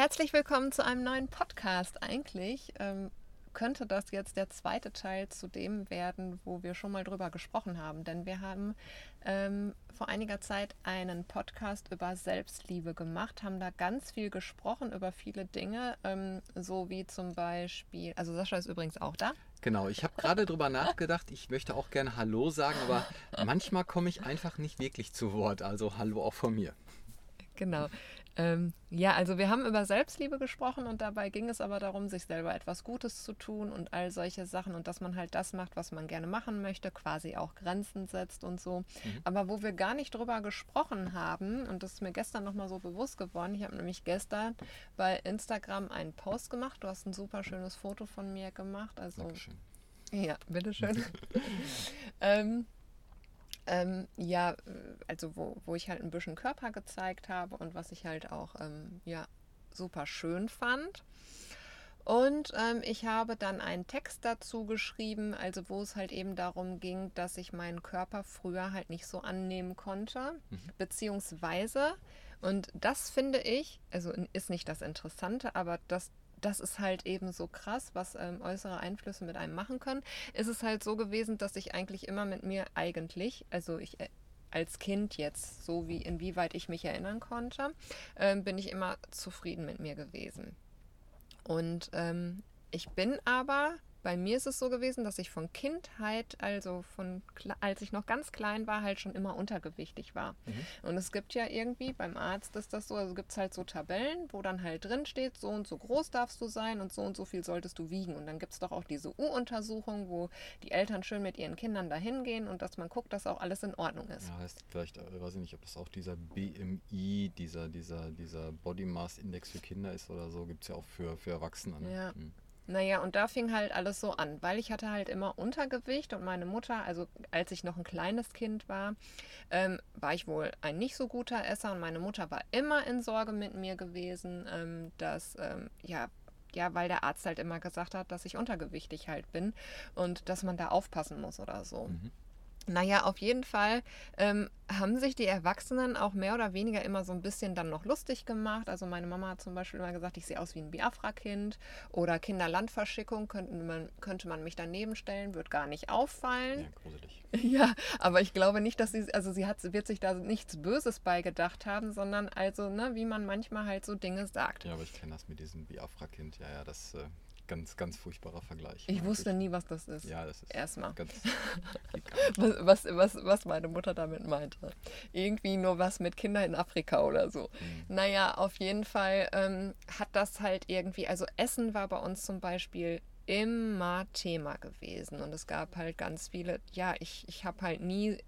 Herzlich willkommen zu einem neuen Podcast. Eigentlich ähm, könnte das jetzt der zweite Teil zu dem werden, wo wir schon mal drüber gesprochen haben. Denn wir haben ähm, vor einiger Zeit einen Podcast über Selbstliebe gemacht, haben da ganz viel gesprochen über viele Dinge, ähm, so wie zum Beispiel, also Sascha ist übrigens auch da. Genau, ich habe gerade drüber nachgedacht, ich möchte auch gerne Hallo sagen, aber manchmal komme ich einfach nicht wirklich zu Wort. Also Hallo auch von mir. Genau. Ähm, ja, also wir haben über Selbstliebe gesprochen und dabei ging es aber darum, sich selber etwas Gutes zu tun und all solche Sachen und dass man halt das macht, was man gerne machen möchte, quasi auch Grenzen setzt und so. Mhm. Aber wo wir gar nicht drüber gesprochen haben, und das ist mir gestern nochmal so bewusst geworden, ich habe nämlich gestern bei Instagram einen Post gemacht, du hast ein super schönes Foto von mir gemacht. Also, Dankeschön. Ja, bitteschön. ähm, ähm, ja, also wo, wo ich halt ein bisschen Körper gezeigt habe und was ich halt auch ähm, ja, super schön fand. Und ähm, ich habe dann einen Text dazu geschrieben, also wo es halt eben darum ging, dass ich meinen Körper früher halt nicht so annehmen konnte, mhm. beziehungsweise, und das finde ich, also ist nicht das Interessante, aber das das ist halt eben so krass, was ähm, äußere Einflüsse mit einem machen können. Ist es halt so gewesen, dass ich eigentlich immer mit mir eigentlich, also ich äh, als Kind jetzt, so wie inwieweit ich mich erinnern konnte, ähm, bin ich immer zufrieden mit mir gewesen. Und ähm, ich bin aber bei mir ist es so gewesen, dass ich von Kindheit, also von als ich noch ganz klein war, halt schon immer untergewichtig war. Mhm. Und es gibt ja irgendwie, beim Arzt ist das so, also gibt es halt so Tabellen, wo dann halt drin steht, so und so groß darfst du sein und so und so viel solltest du wiegen. Und dann gibt es doch auch diese U-Untersuchung, wo die Eltern schön mit ihren Kindern dahin gehen und dass man guckt, dass auch alles in Ordnung ist. Ja, heißt vielleicht, äh, weiß ich nicht, ob das auch dieser BMI, dieser, dieser, dieser Body Mass Index für Kinder ist oder so, gibt es ja auch für, für Erwachsene. Ne? Ja. Mhm. Naja, und da fing halt alles so an, weil ich hatte halt immer Untergewicht und meine Mutter, also als ich noch ein kleines Kind war, ähm, war ich wohl ein nicht so guter Esser und meine Mutter war immer in Sorge mit mir gewesen, ähm, dass, ähm, ja, ja, weil der Arzt halt immer gesagt hat, dass ich untergewichtig halt bin und dass man da aufpassen muss oder so. Mhm. Naja, auf jeden Fall ähm, haben sich die Erwachsenen auch mehr oder weniger immer so ein bisschen dann noch lustig gemacht. Also meine Mama hat zum Beispiel immer gesagt, ich sehe aus wie ein Biafra-Kind oder Kinderlandverschickung könnte man, könnte man mich daneben stellen, wird gar nicht auffallen. Ja, gruselig. Ja, aber ich glaube nicht, dass sie, also sie hat, wird sich da nichts Böses beigedacht haben, sondern also, ne, wie man manchmal halt so Dinge sagt. Ja, aber ich kenne das mit diesem Biafra-Kind, ja, ja, das... Äh ganz, ganz furchtbarer Vergleich. Ich wusste nie, was das ist. Ja, das ist erstmal. Ganz, was, was, was, meine Mutter damit meinte. Irgendwie nur was mit Kindern in Afrika oder so. Mhm. Naja, auf jeden Fall ähm, hat das halt irgendwie, also Essen war bei uns zum Beispiel immer Thema gewesen. Und es gab halt ganz viele, ja, ich, ich habe halt nie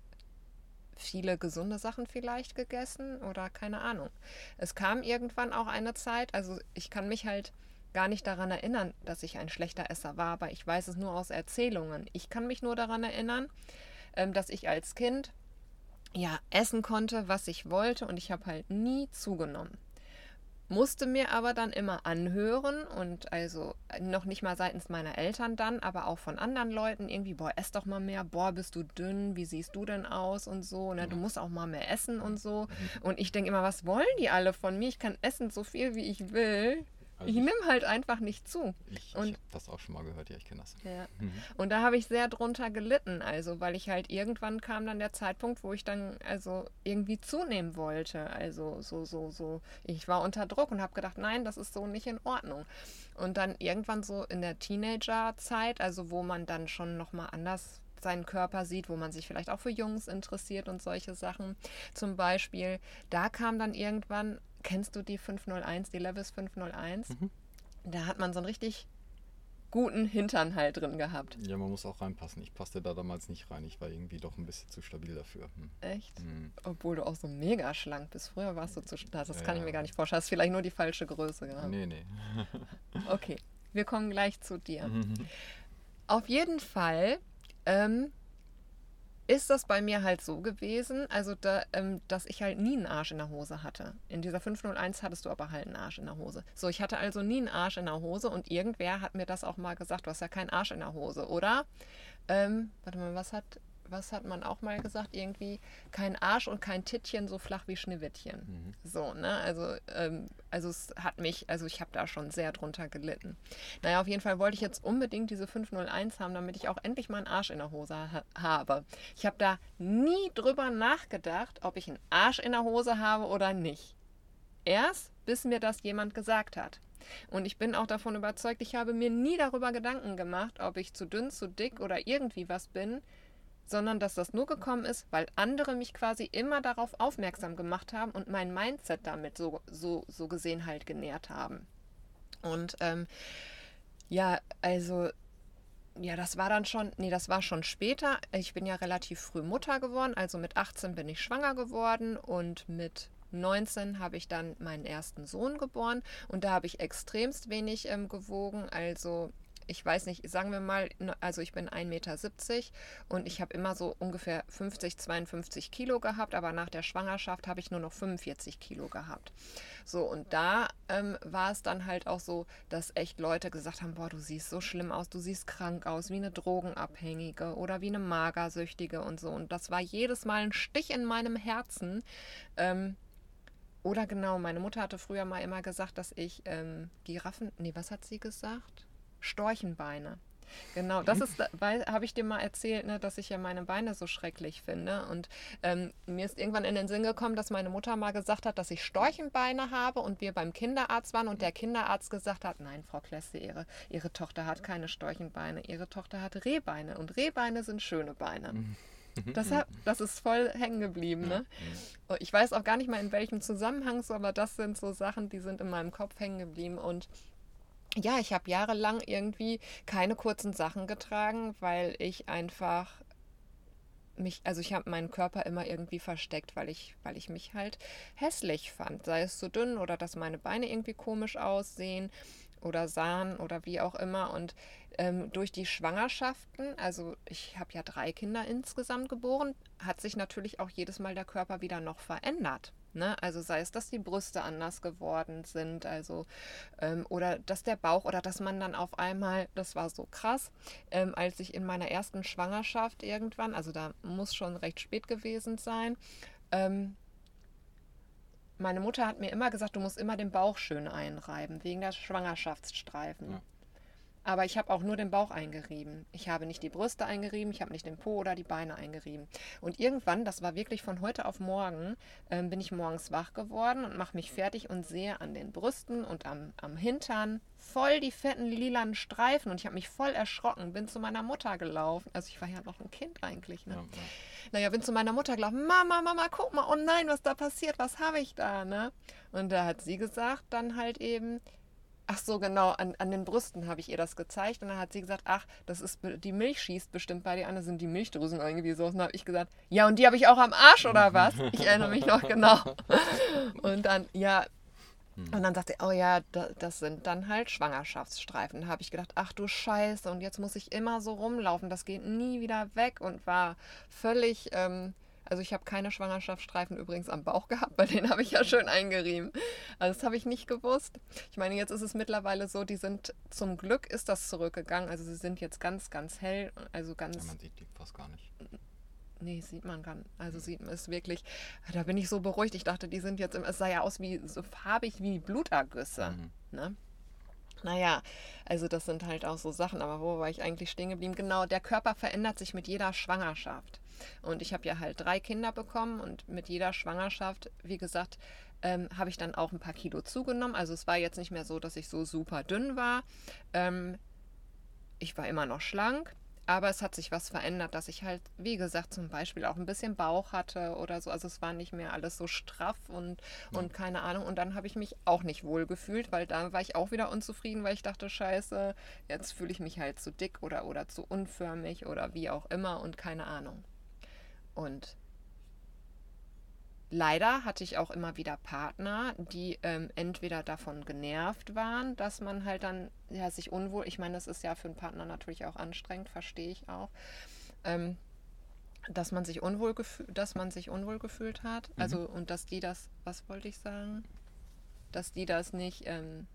viele gesunde Sachen vielleicht gegessen oder keine Ahnung. Es kam irgendwann auch eine Zeit, also ich kann mich halt gar nicht daran erinnern, dass ich ein schlechter Esser war, aber ich weiß es nur aus Erzählungen. Ich kann mich nur daran erinnern, ähm, dass ich als Kind ja essen konnte, was ich wollte und ich habe halt nie zugenommen. Musste mir aber dann immer anhören und also noch nicht mal seitens meiner Eltern dann, aber auch von anderen Leuten irgendwie, boah, ess doch mal mehr, boah, bist du dünn, wie siehst du denn aus und so, ne, du musst auch mal mehr essen und so. Mhm. Und ich denke immer, was wollen die alle von mir? Ich kann essen so viel, wie ich will. Also ich, ich nehme halt einfach nicht zu. Ich, ich habe das auch schon mal gehört, ja, ich kenne das. Ja. Mhm. Und da habe ich sehr drunter gelitten, also weil ich halt irgendwann kam dann der Zeitpunkt, wo ich dann also irgendwie zunehmen wollte. Also so, so, so. Ich war unter Druck und habe gedacht, nein, das ist so nicht in Ordnung. Und dann irgendwann so in der Teenagerzeit, also wo man dann schon nochmal anders seinen Körper sieht, wo man sich vielleicht auch für Jungs interessiert und solche Sachen. Zum Beispiel, da kam dann irgendwann Kennst du die 501, die Levis 501? Mhm. Da hat man so einen richtig guten Hintern halt drin gehabt. Ja, man muss auch reinpassen. Ich passte da damals nicht rein. Ich war irgendwie doch ein bisschen zu stabil dafür. Hm. Echt? Hm. Obwohl du auch so mega schlank bist. Früher warst du zu schlank. Das ja. kann ich mir gar nicht vorstellen. Hast vielleicht nur die falsche Größe gehabt. Nee, nee. okay, wir kommen gleich zu dir. Mhm. Auf jeden Fall ähm, ist das bei mir halt so gewesen, also da, ähm, dass ich halt nie einen Arsch in der Hose hatte. In dieser 501 hattest du aber halt einen Arsch in der Hose. So, ich hatte also nie einen Arsch in der Hose und irgendwer hat mir das auch mal gesagt, du hast ja keinen Arsch in der Hose, oder? Ähm, warte mal, was hat, was hat man auch mal gesagt? Irgendwie kein Arsch und kein Tittchen so flach wie Schneewittchen. Mhm. So, ne? Also, ähm, also es hat mich, also ich habe da schon sehr drunter gelitten. Naja, auf jeden Fall wollte ich jetzt unbedingt diese 501 haben, damit ich auch endlich mal einen Arsch in der Hose ha habe. Ich habe da nie drüber nachgedacht, ob ich einen Arsch in der Hose habe oder nicht. Erst, bis mir das jemand gesagt hat. Und ich bin auch davon überzeugt, ich habe mir nie darüber Gedanken gemacht, ob ich zu dünn, zu dick oder irgendwie was bin, sondern dass das nur gekommen ist, weil andere mich quasi immer darauf aufmerksam gemacht haben und mein Mindset damit so, so, so gesehen halt genährt haben. Und ähm, ja, also ja, das war dann schon, nee, das war schon später. Ich bin ja relativ früh Mutter geworden, also mit 18 bin ich schwanger geworden und mit 19 habe ich dann meinen ersten Sohn geboren und da habe ich extremst wenig ähm, gewogen. Also ich weiß nicht, sagen wir mal, also ich bin 1,70 Meter und ich habe immer so ungefähr 50, 52 Kilo gehabt, aber nach der Schwangerschaft habe ich nur noch 45 Kilo gehabt. So, und da ähm, war es dann halt auch so, dass echt Leute gesagt haben, boah, du siehst so schlimm aus, du siehst krank aus, wie eine Drogenabhängige oder wie eine Magersüchtige und so. Und das war jedes Mal ein Stich in meinem Herzen. Ähm, oder genau, meine Mutter hatte früher mal immer gesagt, dass ich ähm, Giraffen, nee, was hat sie gesagt? Storchenbeine. Genau, das ist, weil habe ich dir mal erzählt, ne, dass ich ja meine Beine so schrecklich finde. Und ähm, mir ist irgendwann in den Sinn gekommen, dass meine Mutter mal gesagt hat, dass ich Storchenbeine habe und wir beim Kinderarzt waren und der Kinderarzt gesagt hat, nein, Frau Klesse, ihre, ihre Tochter hat keine Storchenbeine, ihre Tochter hat Rehbeine und Rehbeine sind schöne Beine. Mhm. Das, hat, das ist voll hängen geblieben. Ne? Oh, ich weiß auch gar nicht mal in welchem Zusammenhang so, aber das sind so Sachen, die sind in meinem Kopf hängen geblieben. Und ja, ich habe jahrelang irgendwie keine kurzen Sachen getragen, weil ich einfach mich, also ich habe meinen Körper immer irgendwie versteckt, weil ich, weil ich mich halt hässlich fand. Sei es zu dünn oder dass meine Beine irgendwie komisch aussehen oder sahen oder wie auch immer. Und ähm, durch die Schwangerschaften, also ich habe ja drei Kinder insgesamt geboren, hat sich natürlich auch jedes Mal der Körper wieder noch verändert. Ne? Also sei es, dass die Brüste anders geworden sind, also ähm, oder dass der Bauch oder dass man dann auf einmal, das war so krass, ähm, als ich in meiner ersten Schwangerschaft irgendwann, also da muss schon recht spät gewesen sein, ähm, meine Mutter hat mir immer gesagt, du musst immer den Bauch schön einreiben, wegen der Schwangerschaftsstreifen. Ja. Aber ich habe auch nur den Bauch eingerieben. Ich habe nicht die Brüste eingerieben, ich habe nicht den Po oder die Beine eingerieben. Und irgendwann, das war wirklich von heute auf morgen, ähm, bin ich morgens wach geworden und mache mich fertig und sehe an den Brüsten und am, am Hintern voll die fetten lilanen Streifen. Und ich habe mich voll erschrocken, bin zu meiner Mutter gelaufen. Also ich war ja noch ein Kind eigentlich. Ne? Ja, ja. Naja, bin zu meiner Mutter gelaufen. Mama, Mama, guck mal, oh nein, was da passiert, was habe ich da? Ne? Und da hat sie gesagt dann halt eben, Ach so, genau, an, an den Brüsten habe ich ihr das gezeigt und dann hat sie gesagt, ach, das ist die Milch schießt bestimmt bei dir an, da sind die Milchdrüsen irgendwie so. Und dann habe ich gesagt, ja, und die habe ich auch am Arsch oder was? Ich erinnere mich noch genau. Und dann, ja, hm. und dann sagte er, oh ja, das sind dann halt Schwangerschaftsstreifen. Da habe ich gedacht, ach du Scheiße, und jetzt muss ich immer so rumlaufen, das geht nie wieder weg und war völlig ähm, also ich habe keine Schwangerschaftsstreifen übrigens am Bauch gehabt, weil den habe ich ja schön eingerieben. Also das habe ich nicht gewusst. Ich meine, jetzt ist es mittlerweile so, die sind zum Glück ist das zurückgegangen. Also sie sind jetzt ganz, ganz hell. Also ganz. Ja, man sieht die fast gar nicht. Nee, sieht man gar nicht. Also sieht man es wirklich. Da bin ich so beruhigt. Ich dachte, die sind jetzt, im, es sah ja aus wie so farbig wie Blutergüsse. Mhm. Ne? Naja, also das sind halt auch so Sachen, aber wo war ich eigentlich stehen geblieben? Genau, der Körper verändert sich mit jeder Schwangerschaft. Und ich habe ja halt drei Kinder bekommen und mit jeder Schwangerschaft, wie gesagt, ähm, habe ich dann auch ein paar Kilo zugenommen. Also es war jetzt nicht mehr so, dass ich so super dünn war. Ähm, ich war immer noch schlank, aber es hat sich was verändert, dass ich halt, wie gesagt, zum Beispiel auch ein bisschen Bauch hatte oder so. Also es war nicht mehr alles so straff und, ja. und keine Ahnung. Und dann habe ich mich auch nicht wohl gefühlt, weil da war ich auch wieder unzufrieden, weil ich dachte, scheiße, jetzt fühle ich mich halt zu dick oder, oder zu unförmig oder wie auch immer und keine Ahnung. Und leider hatte ich auch immer wieder Partner, die ähm, entweder davon genervt waren, dass man halt dann ja, sich unwohl, ich meine, das ist ja für einen Partner natürlich auch anstrengend, verstehe ich auch, ähm, dass man sich unwohl gefühlt, dass man sich unwohl gefühlt hat. Mhm. Also und dass die das, was wollte ich sagen? Dass die das nicht, ähm,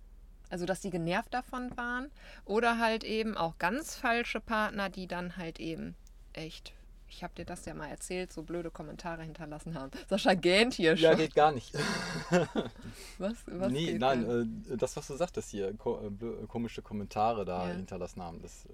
also dass die genervt davon waren. Oder halt eben auch ganz falsche Partner, die dann halt eben echt ich habe dir das ja mal erzählt, so blöde Kommentare hinterlassen haben. Sascha gähnt hier schon. Ja, geht gar nicht. was, was nee, nein, äh, das, was du sagtest hier, ko äh, blö- komische Kommentare da Ja. hinterlassen haben, das äh,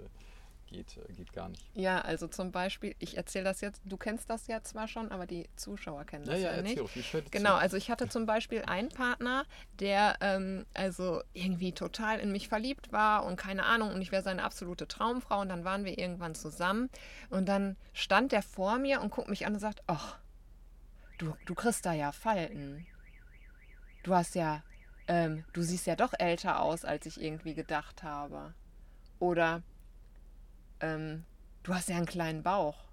geht, äh, geht gar nicht. Ja, also zum Beispiel, ich erzähle das jetzt, du kennst das ja zwar schon, aber die Zuschauer kennen Ja, das ja, ja, erzähl nicht. dir Genau, also ich hatte zum Beispiel einen Partner, der ähm, also irgendwie total in mich verliebt war und keine Ahnung, und ich wäre seine absolute Traumfrau und dann waren wir irgendwann zusammen und dann stand der vor mir und guckt mich an und sagt, ach, du, du kriegst da ja Falten. Du hast ja, ähm, du siehst ja doch älter aus, als ich irgendwie gedacht habe. Oder, ähm, du hast ja einen kleinen Bauch.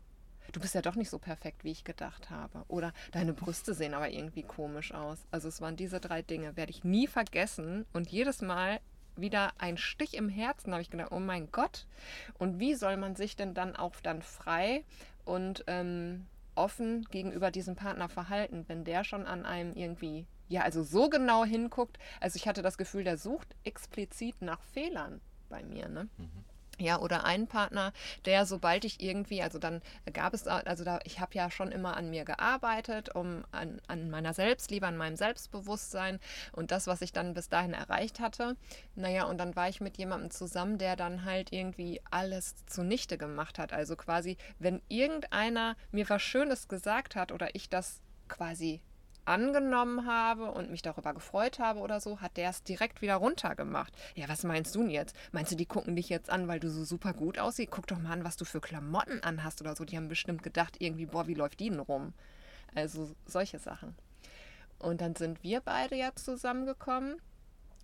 Du bist ja doch nicht so perfekt, wie ich gedacht habe. Oder deine Brüste sehen aber irgendwie komisch aus. Also es waren diese drei Dinge, werde ich nie vergessen. Und jedes Mal wieder ein Stich im Herzen, habe ich gedacht, oh mein Gott. Und wie soll man sich denn dann auch dann frei und ähm, offen gegenüber diesem Partner verhalten, wenn der schon an einem irgendwie, ja, also so genau hinguckt. Also ich hatte das Gefühl, der sucht explizit nach Fehlern bei mir, ne? Ja, oder ein Partner, der sobald ich irgendwie, also dann gab es, also da, ich habe ja schon immer an mir gearbeitet, um an, an meiner Selbstliebe, an meinem Selbstbewusstsein und das, was ich dann bis dahin erreicht hatte. Naja, und dann war ich mit jemandem zusammen, der dann halt irgendwie alles zunichte gemacht hat. Also quasi, wenn irgendeiner mir was Schönes gesagt hat oder ich das quasi angenommen habe und mich darüber gefreut habe oder so, hat der es direkt wieder runtergemacht. Ja, was meinst du denn jetzt? Meinst du, die gucken dich jetzt an, weil du so super gut aussiehst? Guck doch mal an, was du für Klamotten anhast oder so. Die haben bestimmt gedacht, irgendwie, boah, wie läuft die denn rum? Also solche Sachen. Und dann sind wir beide ja zusammengekommen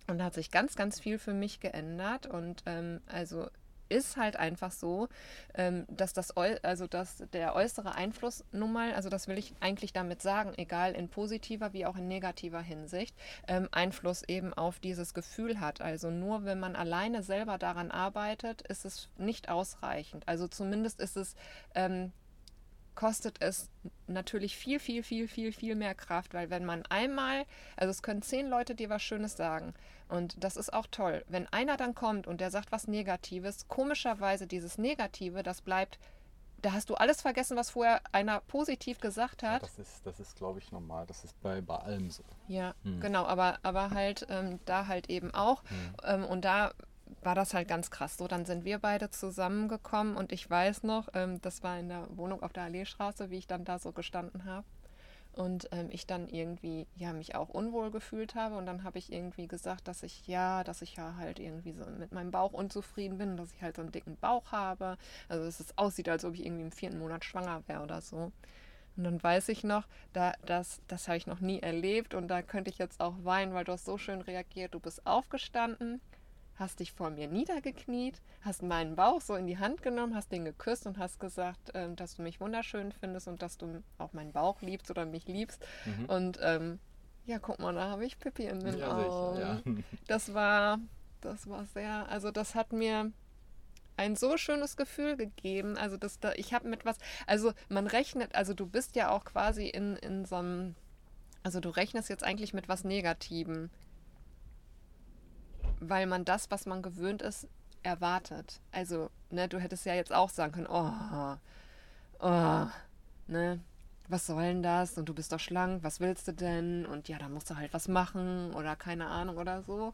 und da hat sich ganz, ganz viel für mich geändert. Und ähm, also ist halt einfach so, ähm, dass das also dass der äußere Einfluss nun mal, also das will ich eigentlich damit sagen, egal in positiver wie auch in negativer Hinsicht, ähm, Einfluss eben auf dieses Gefühl hat. Also nur wenn man alleine selber daran arbeitet, ist es nicht ausreichend. Also zumindest ist es ähm, kostet es natürlich viel, viel, viel, viel, viel mehr Kraft, weil wenn man einmal, also es können zehn Leute dir was Schönes sagen und das ist auch toll. Wenn einer dann kommt und der sagt was Negatives, komischerweise dieses Negative, das bleibt, da hast du alles vergessen, was vorher einer positiv gesagt Ja, hat. das ist, das ist glaube ich, normal. Das ist bei, bei allem so. Ja, Hm. genau, aber, aber halt ähm, da halt eben auch. Ähm, und da war das halt ganz krass. So, dann sind wir beide zusammengekommen und ich weiß noch, ähm, das war in der Wohnung auf der Alleestraße, wie ich dann da so gestanden habe. Und ähm, ich dann irgendwie, ja, mich auch unwohl gefühlt habe. Und dann habe ich irgendwie gesagt, dass ich, ja, dass ich ja halt irgendwie so mit meinem Bauch unzufrieden bin, dass ich halt so einen dicken Bauch habe. Also, dass es aussieht, als ob ich irgendwie im vierten Monat schwanger wäre oder so. Und dann weiß ich noch, da, das, das habe ich noch nie erlebt und da könnte ich jetzt auch weinen, weil du hast so schön reagiert. Du bist aufgestanden, hast dich vor mir niedergekniet, hast meinen Bauch so in die Hand genommen, hast den geküsst und hast gesagt, ähm, dass du mich wunderschön findest und dass du auch meinen Bauch liebst oder mich liebst. Mhm. Und ähm, ja, guck mal, da habe ich Pippi in den Ja, Augen. ja. Das war, das war sehr, also das hat mir ein so schönes Gefühl gegeben. Also das, da, ich habe mit was, also man rechnet, also du bist ja auch quasi in, in so einem, also du rechnest jetzt eigentlich mit was Negativem, weil man das, was man gewöhnt ist, erwartet. Also, ne, du hättest ja jetzt auch sagen können, oh, oh, ne, was soll denn das? Und du bist doch schlank, was willst du denn? Und ja, da musst du halt was machen oder keine Ahnung oder so.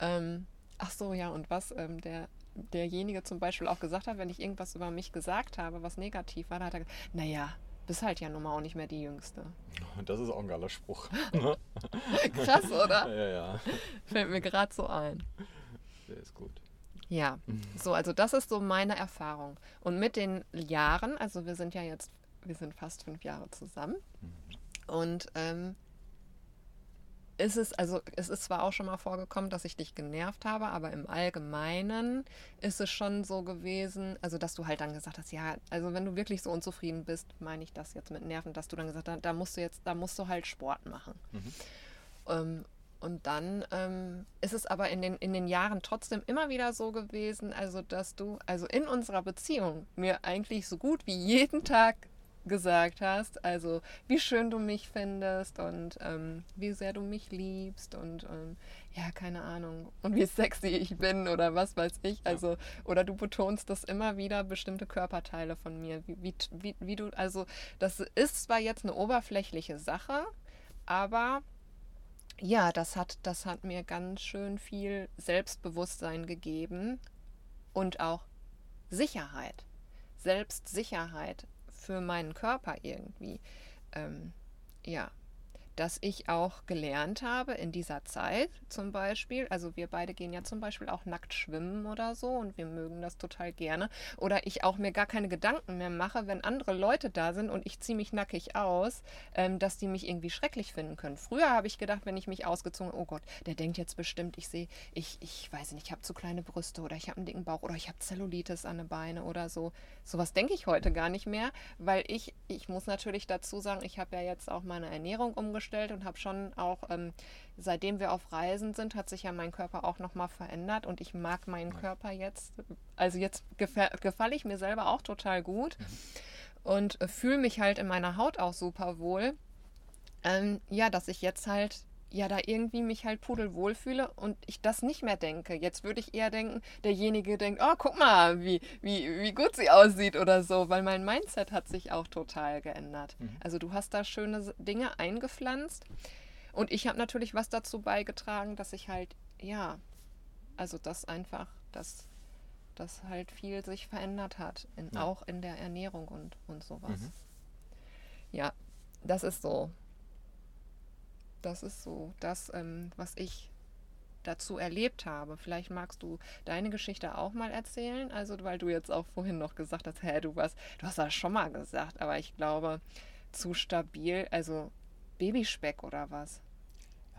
Ähm, ach so, ja, und was ähm, der, derjenige zum Beispiel auch gesagt hat, wenn ich irgendwas über mich gesagt habe, was negativ war, da hat er gesagt, naja, bist halt ja nun mal auch nicht mehr die Jüngste. Das ist auch ein geiler Spruch. Krass, oder? ja, ja. Fällt mir gerade so ein. Der ist gut. Ja, so, also das ist so meine Erfahrung. Und mit den Jahren, also wir sind ja jetzt, wir sind fast fünf Jahre zusammen. Und ähm, ist es, also es ist zwar auch schon mal vorgekommen, dass ich dich genervt habe, aber im Allgemeinen ist es schon so gewesen, also dass du halt dann gesagt hast, ja, also wenn du wirklich so unzufrieden bist, meine ich das jetzt mit Nerven, dass du dann gesagt hast, da musst du jetzt, da musst du halt Sport machen. Ähm, und dann ähm, ist es aber in den, in den Jahren trotzdem immer wieder so gewesen, also dass du, also in unserer Beziehung mir eigentlich so gut wie jeden Tag gesagt hast. Also wie schön du mich findest und ähm, wie sehr du mich liebst und ähm, ja, keine Ahnung. Und wie sexy ich bin oder was weiß ich. Also, oder du betonst das immer wieder, bestimmte Körperteile von mir. Wie, wie, wie, wie du, also das ist zwar jetzt eine oberflächliche Sache, aber ja, das hat, das hat mir ganz schön viel Selbstbewusstsein gegeben und auch Sicherheit. Selbstsicherheit für meinen Körper irgendwie. Ähm, ja, dass ich auch gelernt habe in dieser Zeit zum Beispiel, also wir beide gehen ja zum Beispiel auch nackt schwimmen oder so und wir mögen das total gerne. Oder ich auch mir gar keine Gedanken mehr mache, wenn andere Leute da sind und ich ziehe mich nackig aus, ähm, dass die mich irgendwie schrecklich finden können. Früher habe ich gedacht, wenn ich mich ausgezogen, oh Gott, der denkt jetzt bestimmt, ich sehe, ich, ich weiß nicht, ich habe zu kleine Brüste oder ich habe einen dicken Bauch oder ich habe Zellulitis an den Beinen oder so. Sowas denke ich heute gar nicht mehr, weil ich, ich muss natürlich dazu sagen, ich habe ja jetzt auch meine Ernährung umgestellt umgestellt und habe schon auch, ähm, seitdem wir auf Reisen sind, hat sich ja mein Körper auch nochmal verändert und ich mag meinen Körper jetzt. Also jetzt gefalle ich mir selber auch total gut mhm. und fühle mich halt in meiner Haut auch super wohl. Ähm, ja, dass ich jetzt halt ja da irgendwie mich halt pudelwohl fühle und ich das nicht mehr denke. Jetzt würde ich eher denken, derjenige denkt, oh, guck mal, wie, wie, wie gut sie aussieht oder so, weil mein Mindset hat sich auch total geändert. Mhm. Also du hast da schöne Dinge eingepflanzt und ich habe natürlich was dazu beigetragen, dass ich halt, ja, also das einfach, dass das halt viel sich verändert hat, in, ja. auch in der Ernährung und, und sowas. Mhm. Ja, das ist so das ist so das, ähm, was ich dazu erlebt habe. Vielleicht magst du deine Geschichte auch mal erzählen, also weil du jetzt auch vorhin noch gesagt hast, hä, du was, du hast das schon mal gesagt, aber ich glaube zu stabil, also Babyspeck oder was?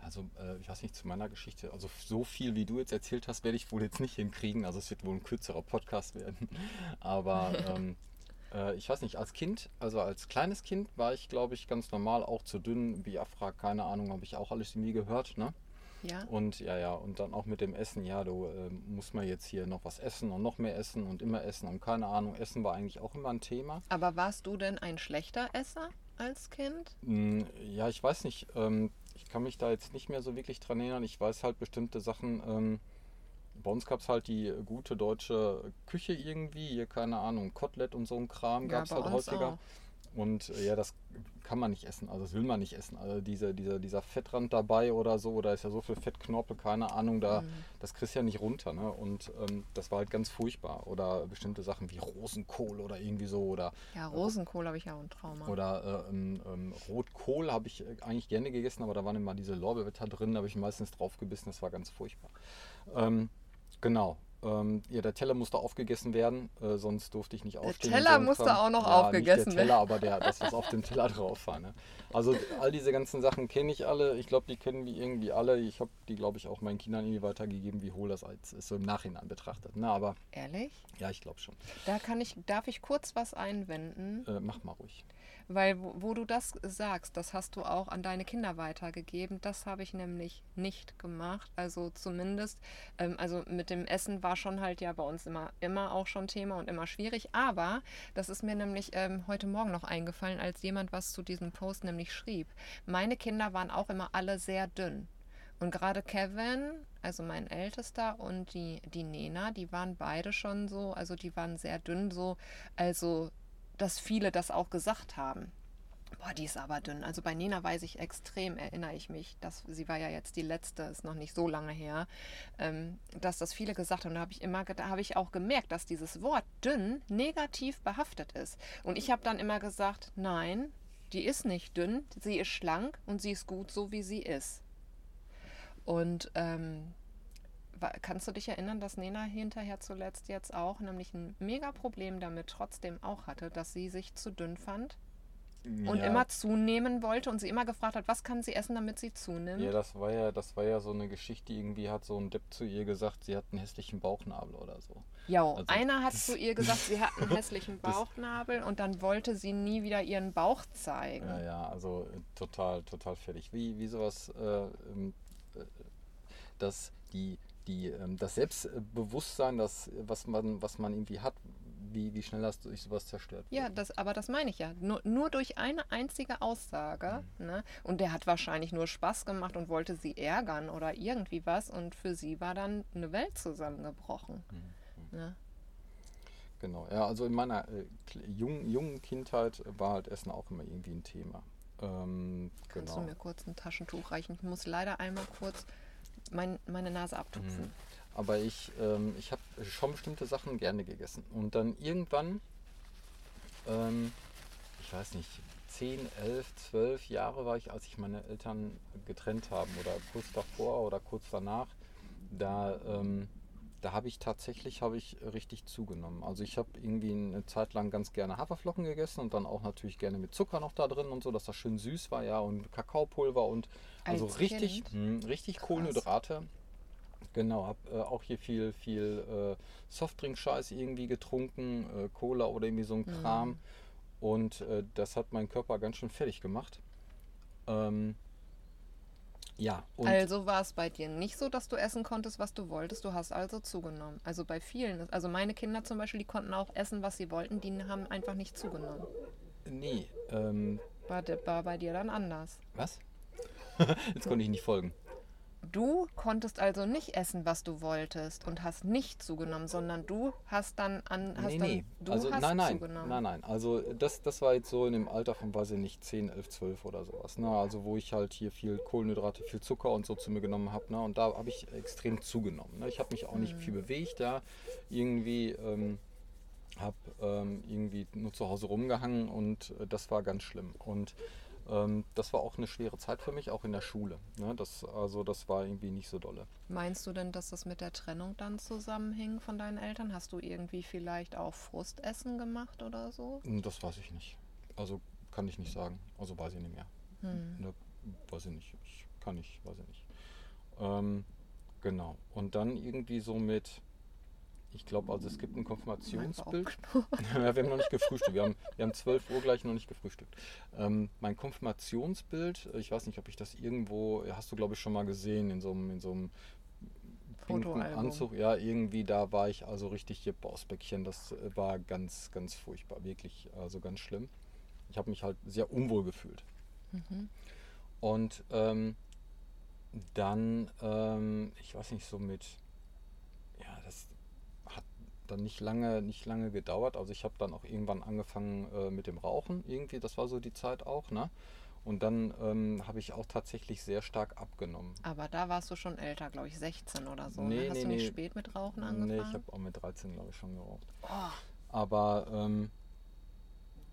Also äh, ich weiß nicht zu meiner Geschichte, also so viel wie du jetzt erzählt hast, werde ich wohl jetzt nicht hinkriegen. Also es wird wohl ein kürzerer Podcast werden. Aber ähm, äh, ich weiß nicht, als Kind, also als kleines Kind war ich, glaube ich, ganz normal auch zu dünn. Biafra, keine Ahnung, habe ich auch alles nie gehört, ne? Ja. Und ja, ja, und dann auch mit dem Essen, ja, du äh, musst mal jetzt hier noch was essen und noch mehr essen und immer essen und keine Ahnung, Essen war eigentlich auch immer ein Thema. Aber warst du denn ein schlechter Esser als Kind? Mm, ja, ich weiß nicht. Ähm, ich kann mich da jetzt nicht mehr so wirklich dran erinnern. Ich weiß halt bestimmte Sachen. Ähm, bei uns gab es halt die gute deutsche Küche irgendwie, hier keine Ahnung, Kotelett und so ein Kram gab es ja, halt häufiger. Auch. Und äh, ja, das kann man nicht essen, also das will man nicht essen. Also diese, dieser, dieser Fettrand dabei oder so, da ist ja so viel Fettknorpel, keine Ahnung, da, mhm. das kriegst du ja nicht runter. Ne? Und ähm, das war halt ganz furchtbar. Oder bestimmte Sachen wie Rosenkohl oder irgendwie so. Oder, ja, Rosenkohl äh, habe ich ja auch ein Trauma. Oder äh, ähm, ähm, Rotkohl habe ich äh, eigentlich gerne gegessen, aber da waren immer diese Lorbeerwetter drin, da habe ich meistens drauf gebissen, das war ganz furchtbar. Ähm, Genau. Ähm, ja, der Teller musste aufgegessen werden, äh, sonst durfte ich nicht aufstehen. Der Teller so musste auch noch ja, aufgegessen werden. der Teller, aber der, das, was auf dem Teller drauf war. Ne? Also all diese ganzen Sachen kenne ich alle. Ich glaube, die kennen wir irgendwie alle. Ich habe die, glaube ich, auch meinen Kindern irgendwie weitergegeben, wie hohl das als ist, so im Nachhinein betrachtet. Ne? Aber, Ehrlich? Ja, ich glaube schon. Da kann ich, darf ich kurz was einwenden? Äh, mach mal ruhig. Weil wo, wo, du das sagst, das hast du auch an deine Kinder weitergegeben. Das habe ich nämlich nicht gemacht. Also zumindest, ähm, also mit dem Essen war schon halt ja bei uns immer, immer auch schon Thema und immer schwierig. Aber das ist mir nämlich ähm, heute Morgen noch eingefallen, als jemand was zu diesem Post nämlich schrieb. Meine Kinder waren auch immer alle sehr dünn. Und gerade Kevin, also mein Ältester und die, die Nena, die waren beide schon so, also die waren sehr dünn, so, also dass viele das auch gesagt haben. Boah, die ist aber dünn. Also bei Nena weiß ich extrem, erinnere ich mich, dass sie war ja jetzt die letzte, ist noch nicht so lange her, ähm, dass das viele gesagt haben. Da habe ich immer, da habe ich auch gemerkt, dass dieses Wort dünn negativ behaftet ist. Und ich habe dann immer gesagt, nein, die ist nicht dünn, sie ist schlank und sie ist gut so, wie sie ist. Und ähm, kannst du dich erinnern, dass Nena hinterher zuletzt jetzt auch nämlich ein mega Problem damit trotzdem auch hatte, dass sie sich zu dünn fand? und ja. immer zunehmen wollte und sie immer gefragt hat, was kann sie essen, damit sie zunimmt. Ja, das war ja, das war ja so eine Geschichte, irgendwie hat so ein Depp zu ihr gesagt, sie hat einen hässlichen Bauchnabel oder so. Ja, also, einer hat zu ihr gesagt, sie hat einen hässlichen Bauchnabel und dann wollte sie nie wieder ihren Bauch zeigen. Ja, ja, also äh, total, total fertig. Wie, wie sowas, äh, ähm, äh, dass die die, ähm, das Selbstbewusstsein, das, was, man, was man irgendwie hat, wie, wie schnell das durch sowas zerstört Ja, das, aber das meine ich ja. Nur, nur durch eine einzige Aussage. Mhm. Ne? Und der hat wahrscheinlich nur Spaß gemacht und wollte sie ärgern oder irgendwie was. Und für sie war dann eine Welt zusammengebrochen. Mhm. Ne? Genau, ja, also in meiner äh, jungen, jungen Kindheit war halt Essen auch immer irgendwie ein Thema. Ähm, Kannst genau. du mir kurz ein Taschentuch reichen? Ich muss leider einmal kurz mein, meine Nase abtupfen. Mhm. Aber ich, ähm, ich habe schon bestimmte Sachen gerne gegessen. Und dann irgendwann, ähm, ich weiß nicht, 10, 11, 12 Jahre war ich, als sich meine Eltern getrennt haben oder kurz davor oder kurz danach, da, ähm, da habe ich tatsächlich habe ich richtig zugenommen. Also ich habe irgendwie eine Zeit lang ganz gerne Haferflocken gegessen und dann auch natürlich gerne mit Zucker noch da drin und so, dass das schön süß war, ja, und Kakaopulver und also Als richtig, mh, richtig Krass. Kohlenhydrate. Genau, habe äh, auch hier viel, viel äh, Softdrink-Scheiß irgendwie getrunken, äh, Cola oder irgendwie so ein Mhm. Kram. Und äh, das hat meinen Körper ganz schön fertig gemacht. Ähm, ja, und Also war es bei dir nicht so, dass du essen konntest, was du wolltest. Du hast also zugenommen. Also bei vielen. Also meine Kinder zum Beispiel, die konnten auch essen, was sie wollten. Die haben einfach nicht zugenommen. nee, ähm, War, war bei dir dann anders. was? Jetzt konnte ich nicht folgen. Du konntest also nicht essen, was du wolltest und hast nicht zugenommen, sondern du hast dann an hast nee, dann, nee. du also hast nein, nein, zugenommen. nein, nein. Also das, das war jetzt so in dem Alter von, weiß ich nicht, 10, 11, 12 oder sowas. Ne? Also wo ich halt hier viel Kohlenhydrate, viel Zucker und so zu mir genommen habe. Ne? Und da habe ich extrem zugenommen. Ne? Ich habe mich auch nicht viel bewegt, ja. Irgendwie ähm, habe ähm, irgendwie nur zu Hause rumgehangen und äh, das war ganz schlimm. Und ähm, das war auch eine schwere Zeit für mich, auch in der Schule. Ne? Das, also das war irgendwie nicht so dolle. Meinst du denn, dass das mit der Trennung dann zusammenhing von deinen Eltern? Hast du irgendwie vielleicht auch Frustessen gemacht oder so? Hm, Das weiß ich nicht. Also kann ich nicht sagen. Also weiß ich nicht mehr. Hm. Ne, weiß ich nicht. Ich kann nicht, weiß ich nicht. Ähm, genau. Und dann irgendwie so mit, ich glaube, also es gibt ein Konfirmationsbild. ja, wir haben noch nicht gefrühstückt. Wir haben, wir haben 12 Uhr gleich noch nicht gefrühstückt. Ähm, mein Konfirmationsbild, ich weiß nicht, ob ich das irgendwo, hast du glaube ich schon mal gesehen, in so einem, in so einem pinken. Anzug. Ja, irgendwie da war ich also richtig hier Bausbäckchen. Das äh, war ganz, ganz furchtbar. Wirklich, also ganz schlimm. Ich habe mich halt sehr unwohl gefühlt. Mhm. Und ähm, dann, ähm, ich weiß nicht, so mit, dann nicht lange, nicht lange gedauert. Also ich habe dann auch irgendwann angefangen äh, mit dem Rauchen irgendwie, das war so die Zeit auch, ne? Und dann ähm, habe ich auch tatsächlich sehr stark abgenommen. Aber da warst du schon älter, glaube ich, 16 oder so. Nee, ne? Hast nee, du nicht nee. spät mit Rauchen angefangen? Nee, ich habe auch mit 13, glaube ich, schon geraucht. oh, Aber ähm,